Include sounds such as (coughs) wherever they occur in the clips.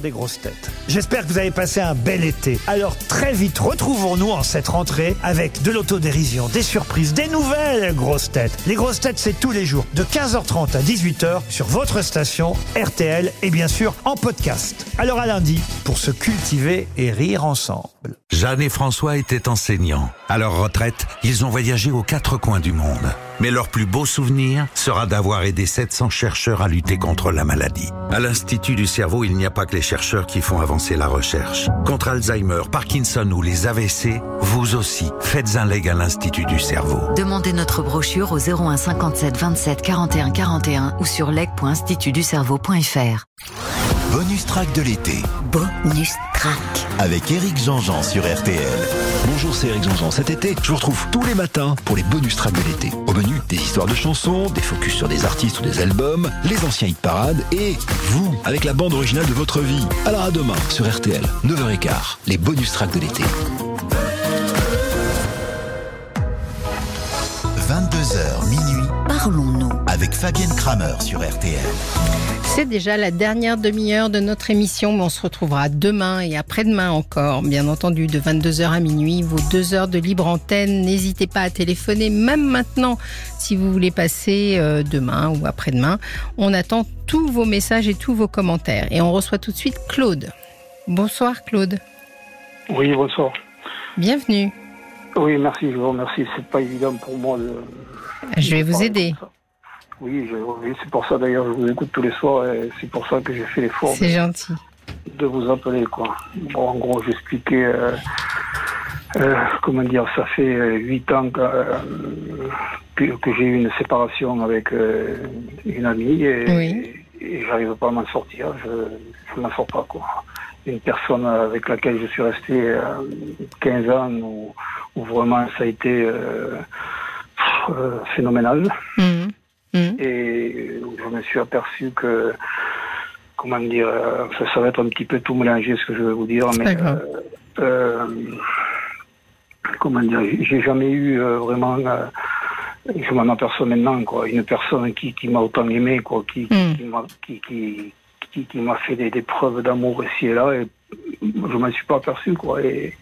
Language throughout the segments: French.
des grosses têtes. J'espère que vous avez passé un bel été. Alors très vite, retrouvons-nous en cette rentrée avec de l'autodérision, des surprises, des nouvelles grosses têtes. Les grosses têtes, c'est tous les jours, de 15h30 à 18h sur votre station RTL et bien sûr en podcast. Alors à lundi pour se cultiver et rire ensemble. Jeanne et François étaient enseignants. À leur retraite, ils ont voyagé aux quatre coins du monde. Mais leur plus beau souvenir sera d'avoir aidé 700 chercheurs à lutter contre la maladie. À l'Institut du cerveau, il n'y a pas que les chercheurs qui font avancer la recherche. Contre Alzheimer, Parkinson ou les AVC, vous aussi, faites un leg à l'Institut du cerveau. Demandez notre brochure au 01 57 27 41 41 ou sur leg.institutducerveau.fr. Bonus track de l'été Bonus track. avec Eric Jean-Jean sur RTL. Bonjour, c'est Eric Jean-Jean. Cet été, je vous retrouve tous les matins pour les bonus tracks de l'été. Au menu, des histoires de chansons, des focus sur des artistes ou des albums, les anciens hit parades et vous, avec la bande originale de votre vie. Alors à demain sur RTL, 9h15, les bonus tracks de l'été. 22h minuit Parlons-nous. avec Fabienne Kramer sur RTL. C'est déjà la dernière demi-heure de notre émission, mais on se retrouvera demain et après-demain encore, bien entendu, de 22h à minuit, vos deux heures de libre antenne. N'hésitez pas à téléphoner, même maintenant, si vous voulez passer euh, demain ou après-demain. On attend tous vos messages et tous vos commentaires. Et on reçoit tout de suite Claude. Bonsoir Claude. Oui, bonsoir. Bienvenue. Oui, merci, je vous remercie. C'est pas évident pour moi de. Je vais de vous aider. Oui, oui, c'est pour ça d'ailleurs je vous écoute tous les soirs et c'est pour ça que j'ai fait l'effort C'est gentil. de vous appeler quoi. Bon, en gros, j'expliquais. Euh, euh, comment dire, ça fait euh, huit ans que, euh, j'ai eu une séparation avec une amie et, Oui. et j'arrive pas à m'en sortir. Je, je m'en sors pas quoi. Une personne avec laquelle je suis resté euh, 15 ans où, où vraiment ça a été euh, euh, phénoménal Mhm. Mhm. et je me suis aperçu que comment dire euh, ça, ça va être un petit peu tout mélangé ce que je vais vous dire mais euh, euh, comment dire j'ai jamais eu euh, vraiment euh, je m'en aperçois maintenant quoi une personne qui, qui m'a autant aimé quoi qui Mm. qui m'a qui, qui, m'a fait des, des preuves d'amour ici et là et je m'en suis pas aperçu quoi et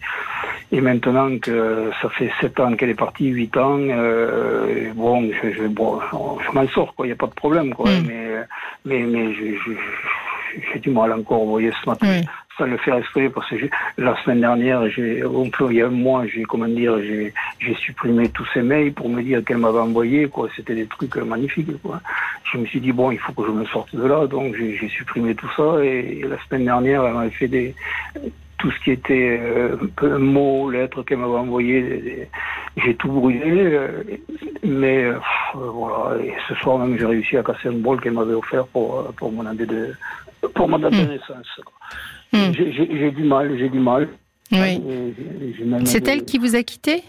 et maintenant que ça fait sept ans qu'elle est partie, huit ans, euh, bon, je, je, bon, je m'en sors, quoi. Il n'y a pas de problème, quoi. Mm. Mais, mais, mais j'ai du mal encore, vous voyez, ce matin, Oui. Sans le faire exprès, parce que la semaine dernière, j'ai, il y a un mois, j'ai, comment dire, j'ai, j'ai supprimé tous ces mails pour me dire qu'elle m'avait envoyé, quoi. C'était des trucs magnifiques, quoi. Je me suis dit, bon, il faut que je me sorte de là, donc j'ai, j'ai supprimé tout ça, et, la semaine dernière, elle m'avait fait des, tout ce qui était euh, mots, lettres qu'elle m'avait des- j'ai tout brûlé. euh, mais euh, voilà, et ce soir même, j'ai réussi à casser un bol qu'elle m'avait offert pour, euh, pour mon année de, pour mon de naissance. Quoi. Mm. J'ai- du mal, j'ai du mal. Oui. Même C'est elle qui vous a quitté?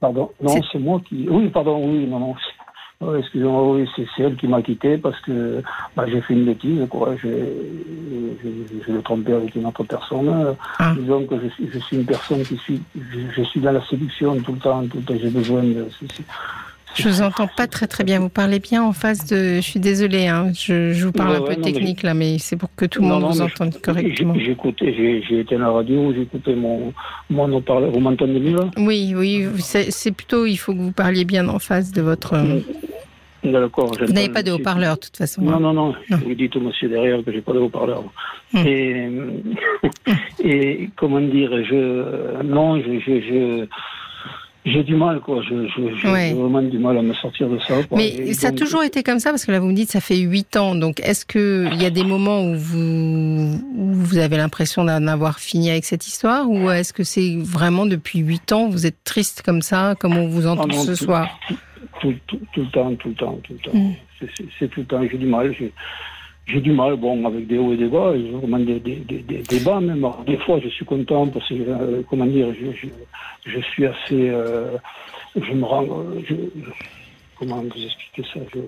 Pardon, non, C'est- moi qui. Oui, pardon, oui, non, non. Oh, Excusez-moi, oui, c'est elle qui m'a quitté parce que bah, j'ai fait une bêtise, quoi. Je l'ai trompé avec une autre personne. Ah. Disons que je suis, je suis une personne qui suis, je, je suis dans la séduction tout le temps, tout le temps. J'ai besoin de. Je vous entends pas très très bien. Vous parlez bien en face de. Je suis désolée. Hein. Je, je vous parle Ouais, un ouais, peu non, mais- technique là, mais c'est pour que tout le monde non, vous entende je- correctement. j'ai- J'ai été à la radio, j'ai écouté mon, mon haut-parleur. Vous m'entendez mieux là? Oui, oui. C'est plutôt. Il faut que vous parliez bien en face de votre. D'accord. Vous n'avez pas de haut-parleur de toute façon. Non, hein. non, non. Non. Vous dites au monsieur derrière que j'ai pas de haut-parleur. Hmm. Et, (laughs) et comment dire, je, non, je, je, je- j'ai du mal, quoi. Je, je, j'ai Ouais. vraiment du mal à me sortir de ça. quoi. Mais Et ça a toujours été comme ça parce que là vous me dites ça fait huit ans. Donc est-ce que il y a des moments où vous où vous avez l'impression d'en avoir fini avec cette histoire ou est-ce que c'est vraiment depuis huit ans vous êtes triste comme ça comme on vous entend Ah non, ce tout- soir? tout, tout, tout le temps, tout le temps, tout le temps. Mm. C'est c'est tout le temps. J'ai du mal. J'ai, du mal, bon, avec des hauts et des bas, et vraiment des, des, des, bas même. Alors, des fois, je suis content parce que, euh, comment dire, je, je, je suis assez, euh, je me rends, euh, je, comment vous expliquer ça je,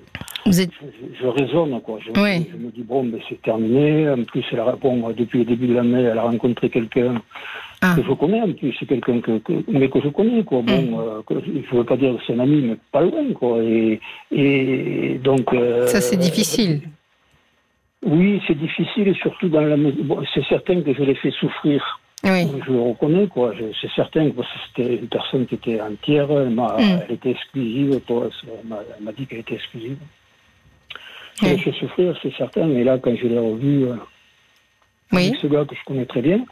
Vous êtes je, je raisonne, quoi. Je, me dis, bon, ben, c'est terminé. En plus, elle a, bon, depuis le début de l'année, elle a rencontré quelqu'un Ah. que je connais, en plus. C'est quelqu'un que, que, mais que je connais, quoi. Bon, Mm. euh, que, je veux pas dire que c'est un ami, mais pas loin, quoi. Et, et donc. euh, ça c'est difficile. Oui, c'est difficile et surtout dans la. Bon, c'est certain que je l'ai fait souffrir. Oui. Je le reconnais, quoi. C'est certain que c'était une personne qui était entière. Elle, m'a- Mm. elle était exclusive, quoi. Elle m'a- dit qu'elle était exclusive. Je l'ai Oui. fait souffrir, c'est certain. Mais là, quand je l'ai revu, euh, Oui. avec ce gars que je connais très bien,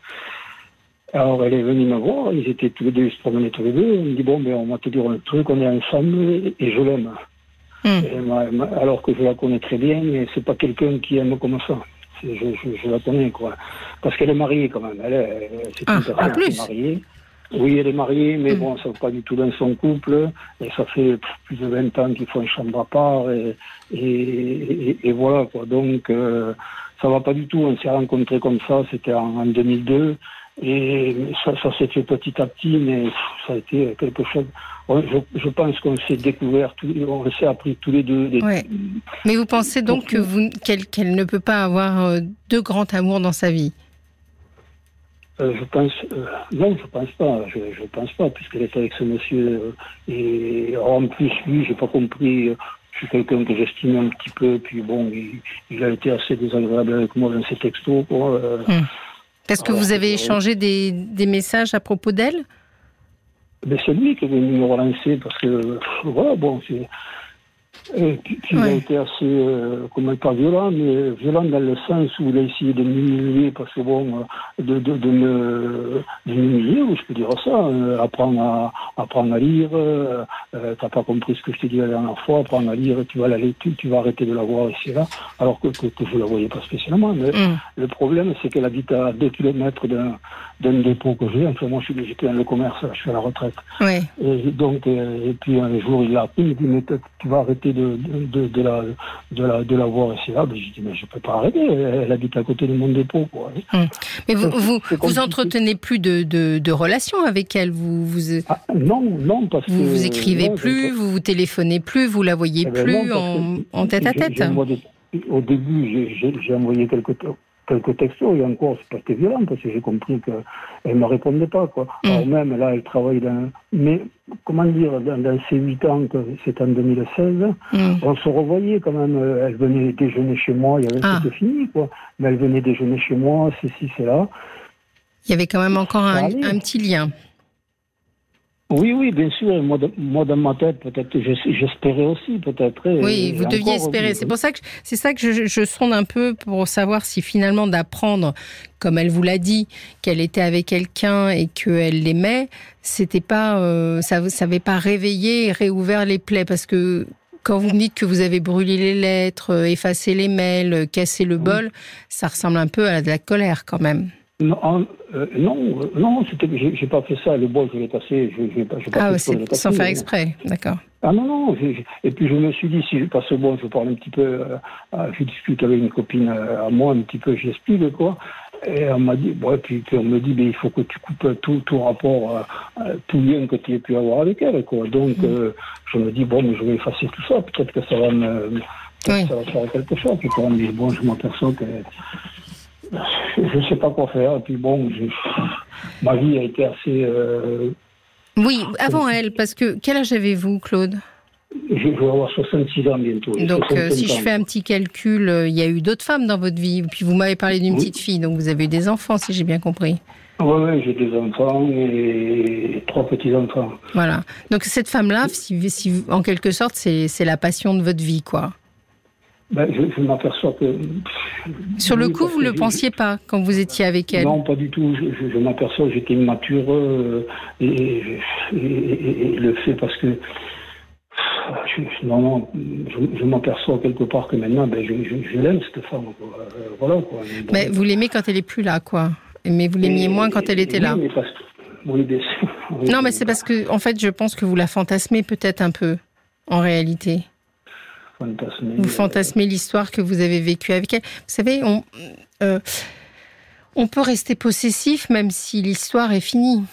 alors elle est venue me voir. Ils étaient tous les deux, ils se promenaient tous les deux. Elle me dit bon, ben on va te dire un truc. On est ensemble et je l'aime. Mm. M'a- alors que je la connais très bien, mais c'est pas quelqu'un qui aime comme ça. Je, je, je la connais, quoi. Parce qu'elle est mariée, quand même. Elle est, c'est Ah, en plus. est mariée. Oui, elle est mariée, mais Mm. bon, ça va pas du tout dans son couple. Et ça fait plus de 20 ans qu'ils font une chambre à part. Et, et, et- et voilà, quoi. Donc, euh, ça va pas du tout. On s'est rencontrés comme ça, c'était en, en 2002. Et ça, ça s'est fait petit à petit, mais ça a été quelque chose. Je, je pense qu'on s'est découvert, on s'est appris tous les deux. Ouais. Mais vous pensez donc que vous qu'elle ne peut pas avoir euh, deux grands amours dans sa vie? Euh, je pense, euh, non, je pense pas. Je, je pense pas, puisqu'elle est avec ce monsieur. euh, et en plus, lui, j'ai pas compris. je suis quelqu'un que j'estime un petit peu. Puis bon, il, il a été assez désagréable avec moi dans ses textos. Quoi. euh. Parce que vous avez euh, échangé des, des messages à propos d'elle? C'est lui qui est venu me relancer parce que, voilà, bon, c'est. Euh, puis il a Ouais. été assez, euh, comment pas violent, mais violent dans le sens où il a essayé de m'humilier parce que bon, euh, de, de, de me de m'humilier, ou je peux dire ça, euh, apprendre à apprendre à lire, euh, euh, t'as pas compris ce que je t'ai dit la dernière fois, apprendre à lire, tu vas la tu, tu vas arrêter de la voir ici là, alors que, que, que je la voyais pas spécialement. Mais Mm. le problème, c'est qu'elle habite à 2 kilomètres d'un d'un dépôt que j'ai. Enfin, moi, je suis j'étais dans le commerce, je suis à la retraite. Ouais. Et donc, et puis un jour, il l'a appris, il me dit, mais tu vas arrêter de, de, de, de la, de, la, de la voir ici là. Ben, j'ai dit, mais je peux pas arrêter, elle, habite à côté de mon dépôt. Quoi. Mais vous, vous, entretenez plus de, de, de relations avec elle. Vous vous, Ah, non, non, parce que... vous, écrivez non, je- plus, vous vous téléphonez plus, vous la voyez Eh ben plus non, en, tête à tête. moi, au début, j'ai- envoyé quelques, quelques textos et encore, c'est pas été violent parce que j'ai compris qu'elle ne me répondait pas. Quoi. Mm. Alors même là, elle travaille dans. Mais comment dire, dans, dans ces huit ans, que c'est en 2016, Mm. on se revoyait quand même. euh, Elle venait déjeuner chez moi, il y avait Ah. c'était fini, quoi. Mais elle venait déjeuner chez moi, ceci, c'est là. Il y avait quand même encore un petit lien. Oui, oui, bien sûr. Moi, de- moi dans ma tête, peut-être j'espérais aussi, peut-être. Oui, vous deviez espérer. C'est pour ça que c'est ça que je, je sonde un peu pour savoir si finalement d'apprendre, comme elle vous l'a dit, qu'elle était avec quelqu'un et qu'elle l'aimait, c'était pas, euh, ça, ça avait pas réveillé et réouvert les plaies parce que quand vous me dites que vous avez brûlé les lettres, euh, effacé les mails, euh, cassé le bol, ça ressemble un peu à de la colère quand même. Non, euh, non, euh, non, c'était, j'ai, j'ai pas fait ça. Le bois, je l'ai cassé. Je, pas, j'ai pas Ah, je c'est sans faire exprès, d'accord. Ah non, non. et puis je me suis dit, si, parce que bon, je parle un petit peu, euh, je discute avec une copine euh, à moi, un petit peu, j'explique quoi. Et elle m'a dit, bon, et puis, puis on me dit, ben, il faut que tu coupes tout, tout rapport, euh, tout lien que tu aies pu avoir avec elle, quoi. Donc, euh, je me dis, bon, mais je vais effacer tout ça. Peut-être que ça va me, Oui. ça va faire quelque chose. Puis quand mais bon, je m'aperçois que je sais pas quoi faire. Et puis bon, ma vie a été assez. euh, Oui, avant elle, parce que quel âge avez-vous, Claude? Je vais avoir 66 ans bientôt. Donc, euh, 65 si je fais un petit calcul, euh, il y a eu d'autres femmes dans votre vie. Puis vous m'avez parlé d'une Oui. petite fille, donc vous avez eu des enfants, si j'ai bien compris. Ouais, ouais, j'ai des enfants et trois petits-enfants. Voilà. Donc cette femme-là, si, si- en quelque sorte, c'est la passion de votre vie, quoi. Ben, je je m'aperçois que. Sur le Oui, coup, vous ne le pensiez pas quand vous étiez avec elle. Non, pas du tout. Je, je- je m'aperçois que j'étais immature euh, et, et- et- et le fait parce que. non, non, je, m'aperçois quelque part que maintenant, ben, je, l'aime, cette femme. quoi. Euh, voilà, quoi. Bon. Mais vous l'aimez quand elle est plus là, quoi. Mais vous l'aimiez moins quand elle était oui, là. mais parce que- oui, bien sûr. Oui, Non, mais c'est parce que, en fait, je pense que vous la fantasmez peut-être un peu, en réalité. Vous fantasmez l'histoire que vous avez vécue avec elle. Vous savez, on, euh, on peut rester possessif même si l'histoire est finie.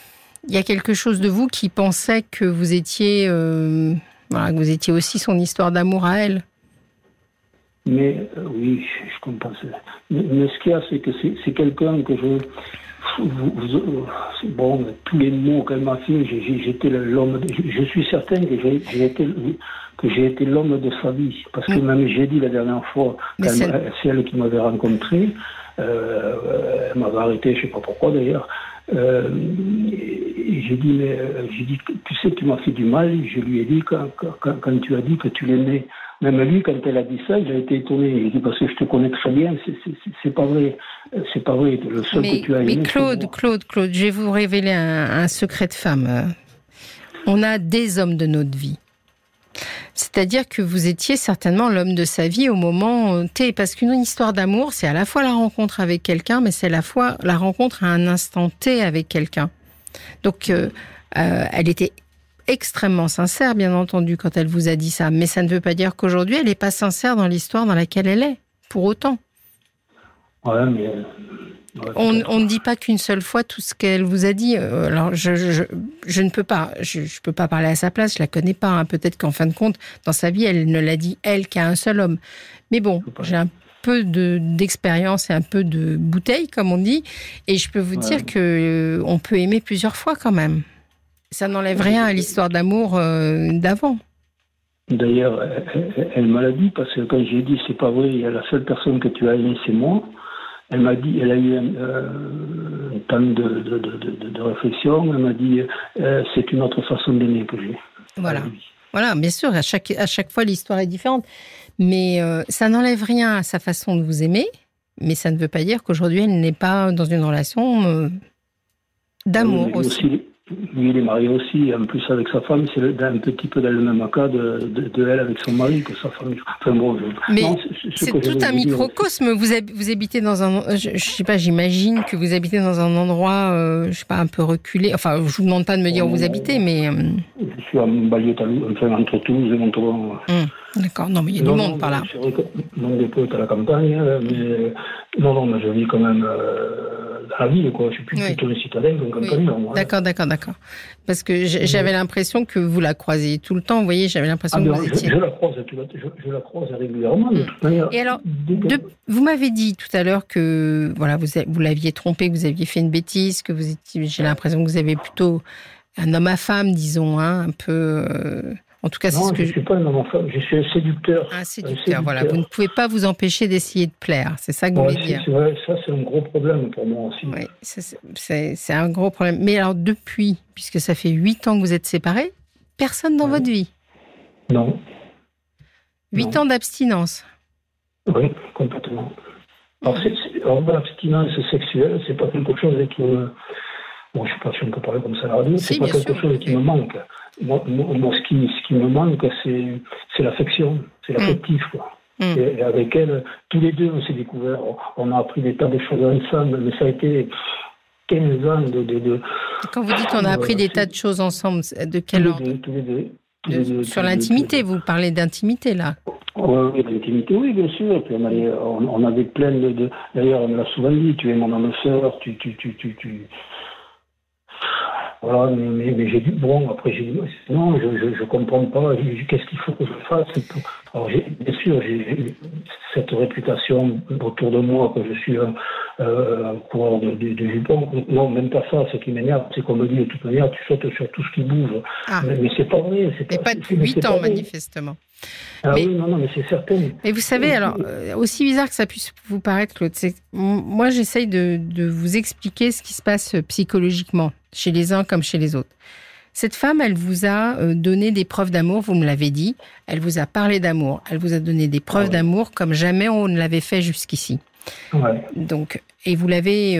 Il y a quelque chose de vous qui pensait que vous étiez, euh, voilà, que vous étiez aussi son histoire d'amour à elle. Mais euh, oui, je, comprends. Mais, mais ce qu'il y a, c'est que c'est quelqu'un que je. Vous- vous- bon, tous les mots qu'elle m'a fait, j'étais l'homme. Je, suis certain que j'ai été que j'ai été l'homme de sa vie, parce que même j'ai dit la dernière fois, c'est- elle qui m'avait rencontré, euh, elle m'avait arrêté, je sais pas pourquoi d'ailleurs. Euh, j'ai dit, mais euh, j'ai dit, tu sais, tu m'as fait du mal. Je lui ai dit quand, quand, quand tu as dit que tu l'aimais. Même lui, quand elle a dit ça, il a été étonné. Il dit parce que je te connais très bien. C'est- pas vrai. C'est pas vrai. Le seul Mais, que tu as mais aimé. c'est Claude. Claude, Claude, je vais vous révéler un, un secret de femme. On a des hommes de notre vie. C'est-à-dire que vous étiez certainement l'homme de sa vie au moment T. Parce qu'une histoire d'amour, c'est à la fois la rencontre avec quelqu'un, mais c'est à la fois la rencontre à un instant T avec quelqu'un. Donc, euh, euh, elle était extrêmement sincère, bien entendu, quand elle vous a dit ça. Mais ça ne veut pas dire qu'aujourd'hui, elle n'est pas sincère dans l'histoire dans laquelle elle est, pour autant. Ouais, mais. ouais, On, ne dit pas qu'une seule fois tout ce qu'elle vous a dit. Euh, Alors, je, je, ne peux pas, je, je peux pas parler à sa place. Je la connais pas. hein. Peut-être qu'en fin de compte, dans sa vie, elle ne l'a dit elle qu'à un seul homme. Mais bon, j'ai un peu de d'expérience et un peu de bouteille, comme on dit, et je peux vous Ouais. dire que euh, on peut aimer plusieurs fois quand même. Ça n'enlève rien à l'histoire d'amour euh, d'avant. D'ailleurs, elle, elle- m'a l'a dit parce que quand j'ai dit c'est pas vrai, la seule personne que tu as aimée, c'est moi. Elle m'a dit, elle a eu un, euh, un temps de, de, de, de- de réflexion. Elle m'a dit, euh, c'est une autre façon d'aimer que j'ai. Voilà. Ah. Voilà, bien sûr, à chaque, à chaque fois, l'histoire est différente. Mais euh, ça n'enlève rien à sa façon de vous aimer, mais ça ne veut pas dire qu'aujourd'hui, elle n'est pas dans une relation euh, d'amour Lui aussi. Lui, il est marié aussi, en plus avec sa femme, c'est un petit peu dans le même cas de, de, de elle avec son mari que sa femme. Enfin bon, je- Mais c'est- ce tout un microcosme. Vous, hab- vous habitez dans un, je, je sais pas, j'imagine que vous habitez dans un endroit, euh, je sais pas, un peu reculé. Enfin, je vous demande pas de me dire où vous habitez, mais euh, Je suis en banlieue, enfin, entre Toulouse et Montauban. hum, d'accord. Non, mais il y a du monde non, par là. C'est vrai que mon dépôt est à la campagne, euh, mais non, non, mais je vis quand même euh, dans la ville, quoi. Je suis plus Oui. plutôt un citadin qu'un Oui. D'accord, d'accord, d'accord. Parce que j'avais l'impression que vous la croisiez tout le temps. Vous voyez, j'avais l'impression Ah, que vous je, étiez. je la croise, je, je la croise régulièrement, de toute manière. Et alors, De- vous m'avez dit tout à l'heure que voilà, vous, vous l'aviez trompé, que vous aviez fait une bêtise, que vous étiez. J'ai l'impression que vous avez plutôt un homme à femme, disons, hein, un peu. euh, en tout cas, c'est ce que je suis pas un homme enfant, je suis un séducteur. Un Un séducteur, voilà. Vous ne pouvez pas vous empêcher d'essayer de plaire. C'est ça que vous voulez dire. c'est vrai, ça, c'est un gros problème pour moi aussi. Oui, c'est- un gros problème. Mais alors, depuis, puisque ça fait huit ans que vous êtes séparés, personne dans Ouais. votre vie? Non, Huit Non. ans d'abstinence. oui, complètement. Alors, l'abstinence sexuelle, c'est pas quelque chose qui me. Bon, je sais pas si on peut parler comme ça à la radio, Si, c'est pas quelque sûr. chose qui me manque. Moi, moi, moi, ce, qui, ce qui me manque, c'est l'affection, c'est l'affectif, quoi. Mm. Et, et avec elle, tous les deux, on s'est découvert, on, a appris des tas de choses ensemble, mais ça a été 15 ans de. de, de Quand vous dites qu'on a appris des tas de choses ensemble, de tous quel les ordre deux, tous les deux. tous De- Sur tous l'intimité, tous vous parlez d'intimité là. Oui, oui, l'intimité, oui, bien sûr. Puis on, avait, on, on avait plein de. de- D'ailleurs, on me l'a souvent dit tu es mon âme sœur, tu. tu, tu, tu, tu... Voilà, mais, mais, mais j'ai dit, bon, après j'ai dit, non, je je, je comprends pas, qu'est-ce qu'il faut que je fasse Alors, bien sûr, j'ai cette réputation autour de moi que je suis un, euh, un coureur de, de, de jupons. Non, même pas ça, ce qui m'énerve, c'est qu'on me dit, de toute manière, tu sautes sur tout ce qui bouge. Ah. Mais, mais c'est pas vrai. c'est Mais pas depuis mais 8 c'est ans, pas manifestement. Ah Mais- oui, non, non, mais c'est certain. Mais vous savez, alors, euh, aussi bizarre que ça puisse vous paraître, Claude, moi, j'essaye de, de vous expliquer ce qui se passe euh, psychologiquement, chez les uns comme chez les autres. Cette femme, elle vous a euh, donné des preuves d'amour, vous me l'avez dit. Elle vous a parlé d'amour. Elle vous a donné des preuves Ah ouais. d'amour comme jamais on ne l'avait fait jusqu'ici. Ouais. Donc, et vous l'avez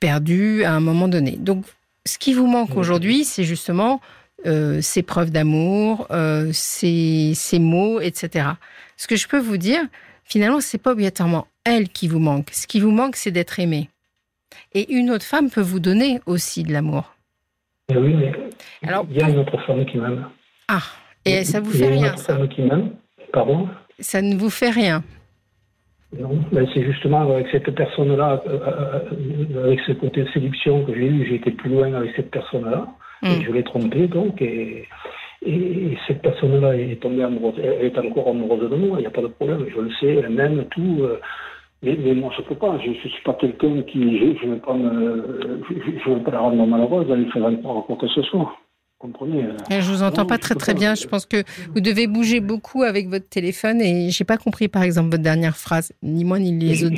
perdu à un moment donné. Donc, ce qui vous manque aujourd'hui, c'est justement euh, ces preuves d'amour, euh, ces, ces mots, etc. Ce que je peux vous dire, finalement, c'est pas obligatoirement elle qui vous manque. Ce qui vous manque, c'est d'être aimé. Et une autre femme peut vous donner aussi de l'amour. Mais oui, mais Alors, il y a une autre femme qui m'aime. Ah, et ça vous Il y a fait une rien, autre ça femme qui m'aime. Pardon Ça ne vous fait rien. Non, c'est justement avec cette personne-là, euh, euh, avec ce côté de séduction que j'ai eu, j'ai été plus loin avec cette personne-là. Mm. Et je l'ai trompée, donc, et, et cette personne-là est tombée amoureuse. Elle est encore amoureuse de moi, il n'y a pas de problème, je le sais, elle m'aime, tout. euh, Mais, mais moi, je peux pas. Je, je suis pas quelqu'un qui. Je, je vais pas me. Je, je- je vais pas la rendre malheureuse, aller faire encore quoi que ce soit. Comprenez euh? Je vous entends Non, pas très très pas. bien. Je pense que vous devez bouger beaucoup avec votre téléphone et j'ai pas compris par exemple votre dernière phrase, ni moi ni les autres.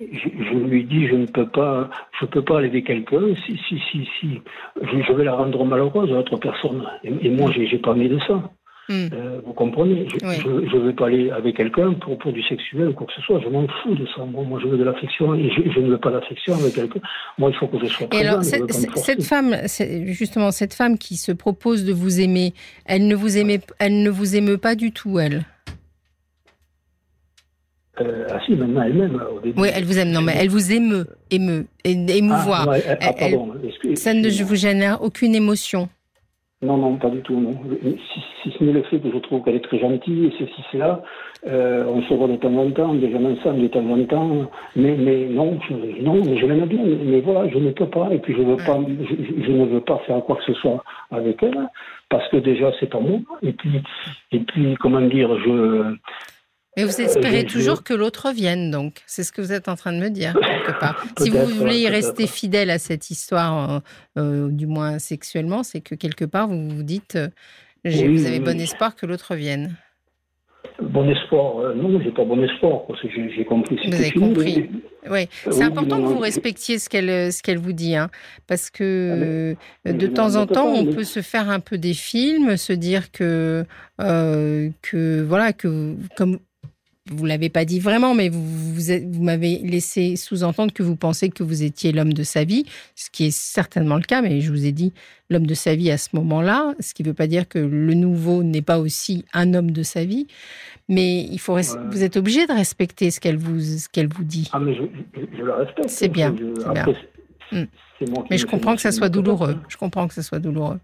Je- je- lui dis, je ne peux pas, je peux pas aider quelqu'un si, si, si, si, je, je vais la rendre malheureuse à l'autre personne. Et, et moi, j'ai, pas envie de ça. Hmm. Euh, vous comprenez? Je, Oui. je, vais pas aller avec quelqu'un pour, pour du sexuel ou quoi que ce soit. Je m'en fous de ça. Moi, moi je veux de l'affection et je, ne veux pas d'affection avec quelqu'un. Moi, il faut que je sois Et présent. alors, je veux cette, femme, justement, cette femme qui se propose de vous aimer, elle ne vous aimait, elle ne vous aime pas du tout, elle? Euh, ah si, maintenant elle-même, au début. Oui, elle vous aime. Non, mais elle vous émeut, émeut, émouvoir. Ah, ah, pardon. excuse- Ça ne vous génère aucune émotion. Non, non, pas du tout, non. Si, si ce n'est le fait que je trouve qu'elle est très gentille, et ceci, cela, euh, on se voit de temps en temps, on déjeune ensemble de temps en temps, mais, mais non, je, non, mais je l'aime bien, mais voilà, je ne peux pas, et puis je veux pas, je, je ne veux pas faire quoi que ce soit avec elle, parce que déjà, c'est pas moi, et puis, et puis, comment dire, je, Mais vous espérez je- toujours que l'autre vienne, donc. C'est ce que vous êtes en train de me dire, (laughs) quelque part. si vous voulez y rester fidèle à cette histoire, euh, euh, du moins sexuellement, c'est que quelque part, vous vous dites, euh, Oui, vous avez oui, bon espoir que l'autre vienne. bon espoir, euh, non, j'ai pas bon espoir, parce que j'ai compris. Vous avez fini, compris. mais- Oui, Euh, c'est oui, important non, que vous respectiez ce qu'elle ce qu'elle vous dit, hein, parce que Ah, mais- euh, mais de temps en temps, pas, on peut se faire un peu des films, se dire que euh, que voilà que comme vous l'avez pas dit vraiment, mais vous vous, m'avez laissé sous-entendre que vous pensez que vous étiez l'homme de sa vie, ce qui est certainement le cas, mais je vous ai dit l'homme de sa vie à ce moment-là, ce qui ne veut pas dire que le nouveau n'est pas aussi un homme de sa vie, mais il faut Ouais. vous êtes obligé de respecter ce qu'elle vous ce qu'elle vous dit. Ah, mais je, je, je la respecte. C'est bien, Je- après, qui Mais je comprends que ça soit douloureux. Je comprends que ça soit douloureux.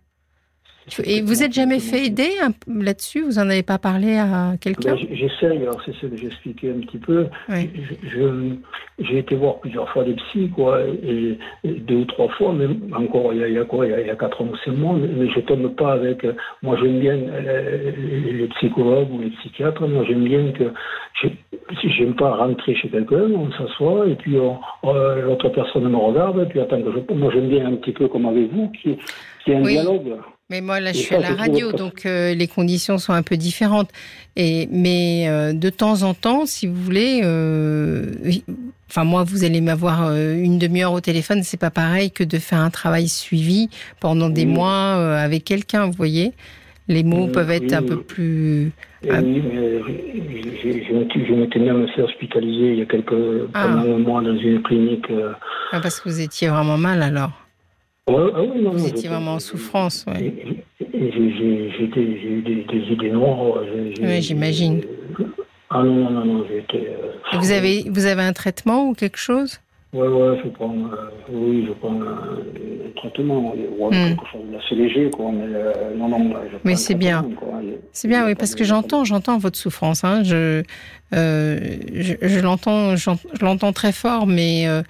Et vous moi êtes qui jamais fait aider là-dessus? Vous en avez pas parlé à quelqu'un? Ben, J'essaye, alors c'est ce que j'expliquais un petit peu. Oui. J'ai été voir plusieurs fois des psys, quoi, et, et deux ou trois fois, mais encore il y a, il y a quoi, il y a, il y a quatre ans ou cinq mois, mais, je tombe pas avec. euh, Moi j'aime bien euh, les, les psychologues ou les psychiatres, moi j'aime bien que. je- Si j'aime pas rentrer chez quelqu'un, on s'assoit et puis on- euh, l'autre personne me regarde, et puis attend que je. Moi j'aime bien un petit peu comme avec vous, qui, qui est un Oui. dialogue. Mais moi, là, je suis à la radio, donc euh, les conditions sont un peu différentes. Et mais euh, de temps en temps, si vous voulez, euh, enfin moi, vous allez m'avoir euh, une demi-heure au téléphone, c'est pas pareil que de faire un travail suivi pendant des Oui. mois euh, avec quelqu'un. Vous voyez, les mots Oui, peuvent être un peu plus. Ah. oui, mais je m'étais- même fait hospitaliser il y a quelques, Ah. pendant un mois dans une clinique. euh, Ah, parce que vous étiez vraiment mal alors. Ouais, ah oui, non, Vous étiez j'étais- vraiment en souffrance, ouais. j'ai- eu des, des idées noires. j'ai- Oui, j'imagine. Ah non, non, non, non, été. euh, Vous avez, vous avez un traitement ou quelque chose? Ouais, ouais, je prends. euh, oui, je prends un, un traitement. ouais, quelque chose d'assez léger, quoi. Mais euh, non, non, Mais c'est bien. C'est bien, oui, parce que j'entends, j'entends votre souffrance. Hein. Je, euh, je, je l'entends, je l'entends très fort, mais euh,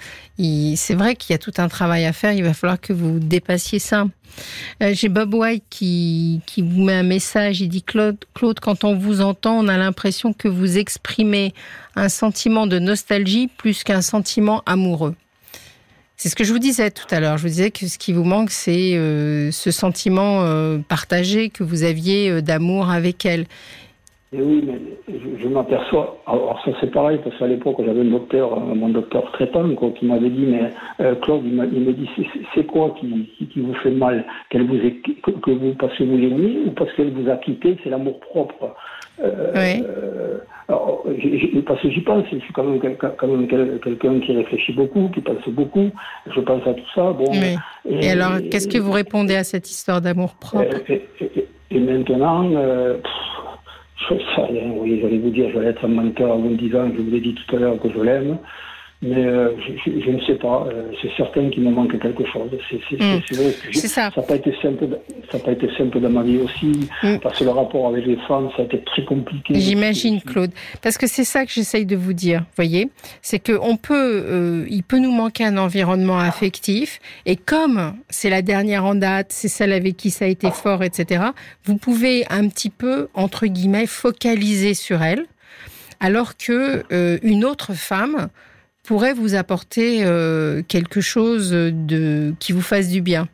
c'est vrai qu'il y a tout un travail à faire. Il va falloir que vous dépassiez ça. Euh, J'ai Bob White qui, qui vous met un message. Il dit Claude, Claude, quand on vous entend, on a l'impression que vous exprimez un sentiment de nostalgie plus qu'un sentiment amoureux. C'est ce que je vous disais tout à l'heure. Je vous disais que ce qui vous manque, c'est euh, ce sentiment euh, partagé que vous aviez d'amour avec elle. Et oui, mais je, je m'aperçois. Alors ça c'est pareil parce qu'à l'époque j'avais un docteur, euh, mon docteur traitant, quoi, qui m'avait dit mais euh, Claude, il, me dit c'est- quoi qui, qui, qui vous fait mal, qu'elle vous que, que vous parce que vous l'aimiez ou parce qu'elle vous a quitté, c'est l'amour propre? Euh, Oui. euh, alors, parce que j'y pense, je suis quand même, quelqu'un- quand même quel- quelqu'un qui réfléchit beaucoup, qui pense beaucoup. Je pense à tout ça. Bon. Oui. Et alors, qu'est-ce que vous répondez à cette histoire d'amour propre? Et, et- et- et maintenant, pff, je sais rien, oui, j'allais vous dire, j'allais être un menteur en vous disant, je vous l'ai dit tout à l'heure que je l'aime, mais euh, je, je- je ne sais pas, euh, c'est certain qu'il me manque quelque chose. C'est Mm. c'est vrai ça. n'a pas été simple, ça n'a pas été simple dans ma vie aussi, Mm. parce que le rapport avec les femmes, ça a été très compliqué. J'imagine, Claude, parce que c'est ça que j'essaye de vous dire. Voyez, c'est que on peut, euh, il peut nous manquer un environnement affectif, et comme c'est la dernière en date, c'est celle avec qui ça a été fort, etc. Vous pouvez un petit peu entre guillemets focaliser sur elle. alors que euh, une autre femme pourrait vous apporter euh, quelque chose de qui vous fasse du bien.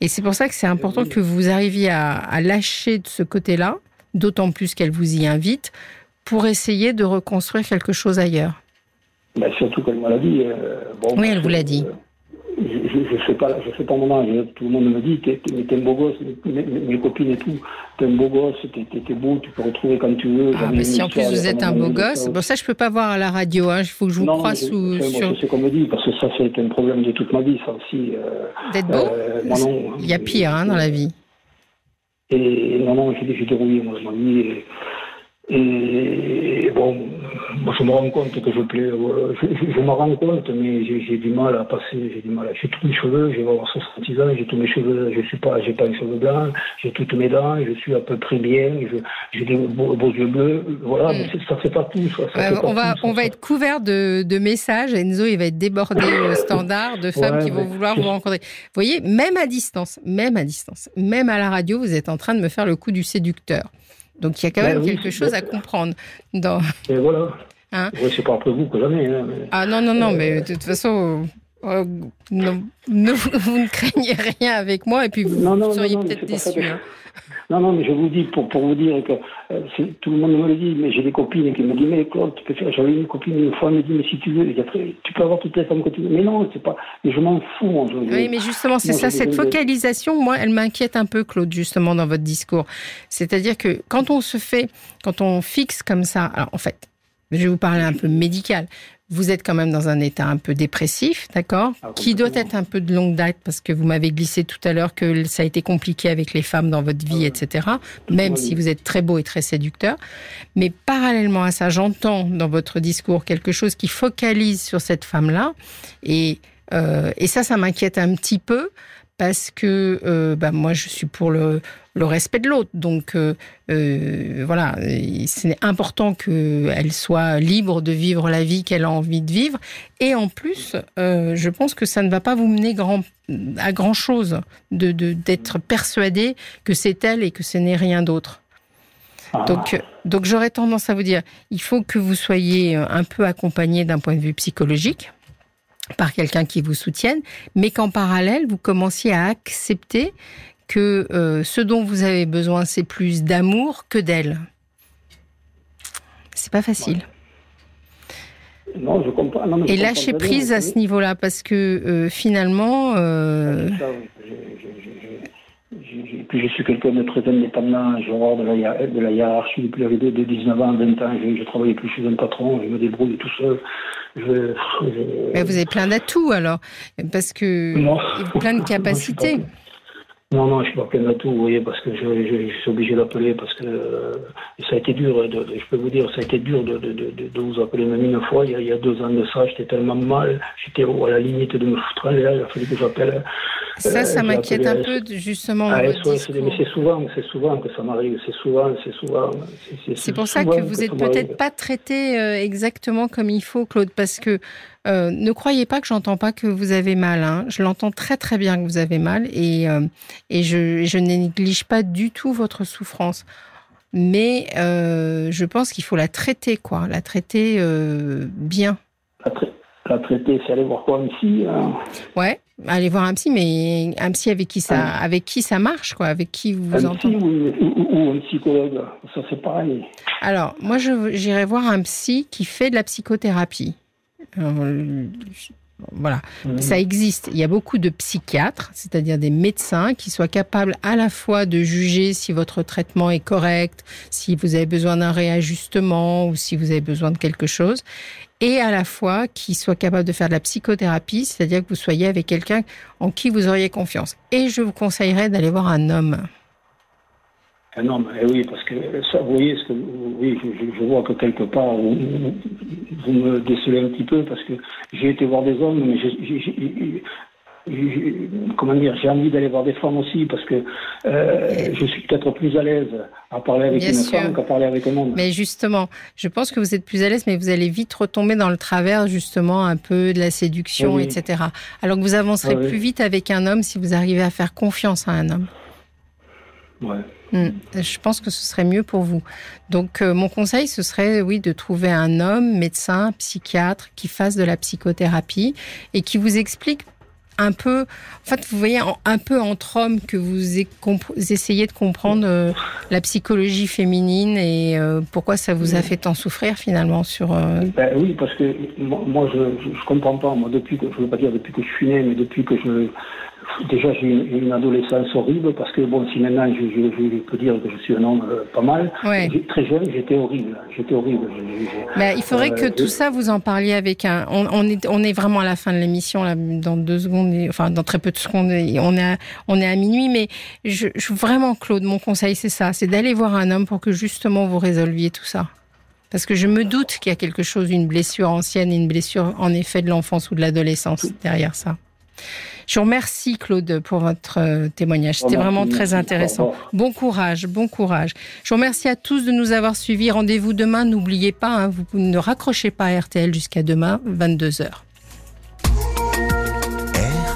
Et c'est pour ça que c'est important que vous arriviez à, à lâcher de ce côté-là, d'autant plus qu'elle vous y invite, pour essayer de reconstruire quelque chose ailleurs. Ben, surtout qu'elle m'a l'a dit. euh, bon, Oui, elle parce vous l'a dit. Je ne sais pas, je sais pas mon âge. Tout le monde me dit, t'es, t'es, un beau gosse, mes, copines et tout. T'es un beau gosse, t'es, t'es- t'es beau, tu peux retrouver quand tu veux. Ah, une si en plus vous êtes un beau gosse, bon ça je peux pas voir à la radio, hein. il faut que je vous Non, je- je sais, moi, sur je sais qu'on me dit, parce que ça, c'est un problème de toute ma vie, ça aussi. euh, d'être beau. euh, moi, non. Il y a pire hein, dans la vie. Et non, non, j'ai j'ai dérouillé, moi, ma vie. Et, bon, moi, je me rends compte que je plais. euh, Je, je, je me rends compte, mais j'ai du mal à passer. J'ai du mal. à- J'ai tous mes cheveux, j'ai avoir 66 ans, j'ai tous mes cheveux. Je suis pas, j'ai pas les cheveux blancs, j'ai toutes mes dents, je suis à peu près bien. J'ai des beaux, beaux yeux bleus. Voilà, mais c'est- ça fait pas tout. Ça, ça Ouais, fait pas on va, tout, ça, on va ça. être couvert de, de messages. Enzo, il va être débordé au (coughs) standard de femmes Ouais, qui vont mais- vouloir vous rencontrer. Vous voyez, même à distance, même à distance, même à la radio, vous êtes en train de me faire le coup du séducteur. Donc il y a quand Ben même oui, quelque chose à comprendre. Dans... Et voilà. Hein Ouais, c'est pas après vous que jamais. Hein, mais- Ah non, non, non, mais de toute façon, euh, non, ne, (laughs) vous ne craignez rien avec moi et puis vous Non, non, non, seriez peut-être déçu. hein. Non, non, mais je vous dis, pour, pour vous dire que euh, tout le monde me le dit, mais j'ai des copines qui me disent, mais Claude, tu peux faire, j'avais une copine une fois, elle me dit, mais si tu veux, tu peux avoir toutes les femmes que tu veux. Mais non, c'est pas, mais je m'en fous. je- Oui, mais justement, c'est ça, cette focalisation, moi, elle m'inquiète un peu, Claude, justement, dans votre discours. C'est-à-dire que quand on se fait, quand on fixe comme ça, alors en fait, je vais vous parler un peu médical. Vous êtes quand même dans un état un peu dépressif, d'accord Ah, Qui doit être un peu de longue date, parce que vous m'avez glissé tout à l'heure que ça a été compliqué avec les femmes dans votre vie, Ah etc. Même si vous êtes très beau et très séducteur. Mais parallèlement à ça, j'entends dans votre discours quelque chose qui focalise sur cette femme-là. Et, euh, et ça, ça m'inquiète un petit peu parce que euh, bah, moi, je suis pour le, le respect de l'autre. Donc, euh, euh, voilà, c'est important qu'elle soit libre de vivre la vie qu'elle a envie de vivre. Et en plus, je pense que ça ne va pas vous mener grand, à grand-chose de de- d'être persuadé que c'est elle et que ce n'est rien d'autre. Ah, Donc, donc j'aurais tendance à vous dire, il faut que vous soyez un peu accompagné d'un point de vue psychologique par quelqu'un qui vous soutienne, mais qu'en parallèle, vous commenciez à accepter que euh, ce dont vous avez besoin, c'est plus d'amour que d'elle. C'est pas facile. non, je comprends. non, mais je Et comprends lâcher bien, prise à oui. ce niveau-là, parce que euh, finalement, euh, Ça, oui. Je- je- je- Puis je suis quelqu'un de très indépendant, j'ai horreur de la, de la hiérarchie depuis l'arrivée de 19 ans, 20 ans, je, je travaillais plus chez un patron, je me débrouille tout seul. Je, je- ben, vous avez plein d'atouts alors, parce que Non. plein de capacités. Non, non, je suis pas plein d'atout, vous voyez, parce que je, je- je suis obligé d'appeler, parce que euh, ça a été dur, de, de- je peux vous dire, ça a été dur de, vous appeler même une fois, il y a, il y a deux ans de ça, j'étais tellement mal, j'étais à la limite de me foutre en l'air, il a fallu que j'appelle. Ça, Euh, ça j'ai m'inquiète un peu, justement, Ah, SOS, mais c'est souvent, c'est souvent que ça m'arrive, c'est souvent, c'est souvent. C'est pour ça que vous êtes ça m'arrive. peut-être pas traité euh, exactement comme il faut, Claude, parce que euh, ne croyez pas que j'entends pas que vous avez mal. Hein. Je l'entends très très bien que vous avez mal et, euh, et je, je ne néglige pas du tout votre souffrance. Mais euh, je pense qu'il faut la traiter, quoi, la traiter euh, bien. La, tra- la traiter, c'est aller voir quoi ici hein Ouais, allez voir un psy, mais un psy avec qui ça, Ah. avec qui ça marche, quoi, avec qui vous vous Un psy entendez. ou, ou- ou un psychologue, ça c'est pareil. Alors, moi, j'irai voir un psy qui fait de la psychothérapie. Euh, voilà, Mhm. ça existe. Il y a beaucoup de psychiatres, c'est-à-dire des médecins qui soient capables à la fois de juger si votre traitement est correct, si vous avez besoin d'un réajustement ou si vous avez besoin de quelque chose, et à la fois qui soient capables de faire de la psychothérapie, c'est-à-dire que vous soyez avec quelqu'un en qui vous auriez confiance. Et je vous conseillerais d'aller voir un homme. Ah non, mais oui, parce que ça, vous voyez, ce que, oui, je, vois que quelque part, vous, me décelez un petit peu, parce que j'ai été voir des hommes, mais j'ai- comment dire, envie d'aller voir des femmes aussi, parce que euh, je suis peut-être plus à l'aise à parler avec Bien une sûr. femme qu'à parler avec un homme. Mais justement, je pense que vous êtes plus à l'aise, mais vous allez vite retomber dans le travers, justement, un peu de la séduction, Oui, etc. Alors que vous avancerez oui. plus vite avec un homme si vous arrivez à faire confiance à un homme. Ouais. Hmm. Je pense que ce serait mieux pour vous. Donc, euh, mon conseil, ce serait, oui, de trouver un homme, médecin, psychiatre, qui fasse de la psychothérapie et qui vous explique un peu, en fait, vous voyez, un peu entre hommes que vous essayez de comprendre euh, la psychologie féminine et euh, pourquoi ça vous a fait tant souffrir finalement sur. euh, Ben oui, parce que moi, moi, je, je, je comprends pas. Moi, depuis que, je veux pas dire depuis que je suis né, mais depuis que je, déjà j'ai une, une adolescence horrible, parce que bon, si maintenant je, je, je peux dire que je suis un homme euh, pas mal, Ouais. très jeune, j'étais horrible. J'étais horrible. Je- Ben, il faudrait que Euh, tout ça, vous en parliez avec un. On, on est, on est vraiment à la fin de l'émission, là, dans deux secondes, enfin, dans très peu de secondes, on est à, on est à minuit, mais je- vraiment, Claude, mon conseil, c'est ça, c'est d'aller voir un homme pour que justement vous résolviez tout ça. Parce que je me doute qu'il y a quelque chose, une blessure ancienne, une blessure en effet de l'enfance ou de l'adolescence derrière ça. Je vous remercie, Claude, pour votre euh, témoignage. C'était vraiment très intéressant. Bon courage, bon courage. Je vous remercie à tous de nous avoir suivis. Rendez-vous demain. N'oubliez pas, hein, vous ne raccrochez pas à RTL jusqu'à demain, 22h.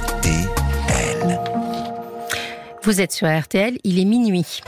RTL. Vous êtes sur RTL, il est minuit.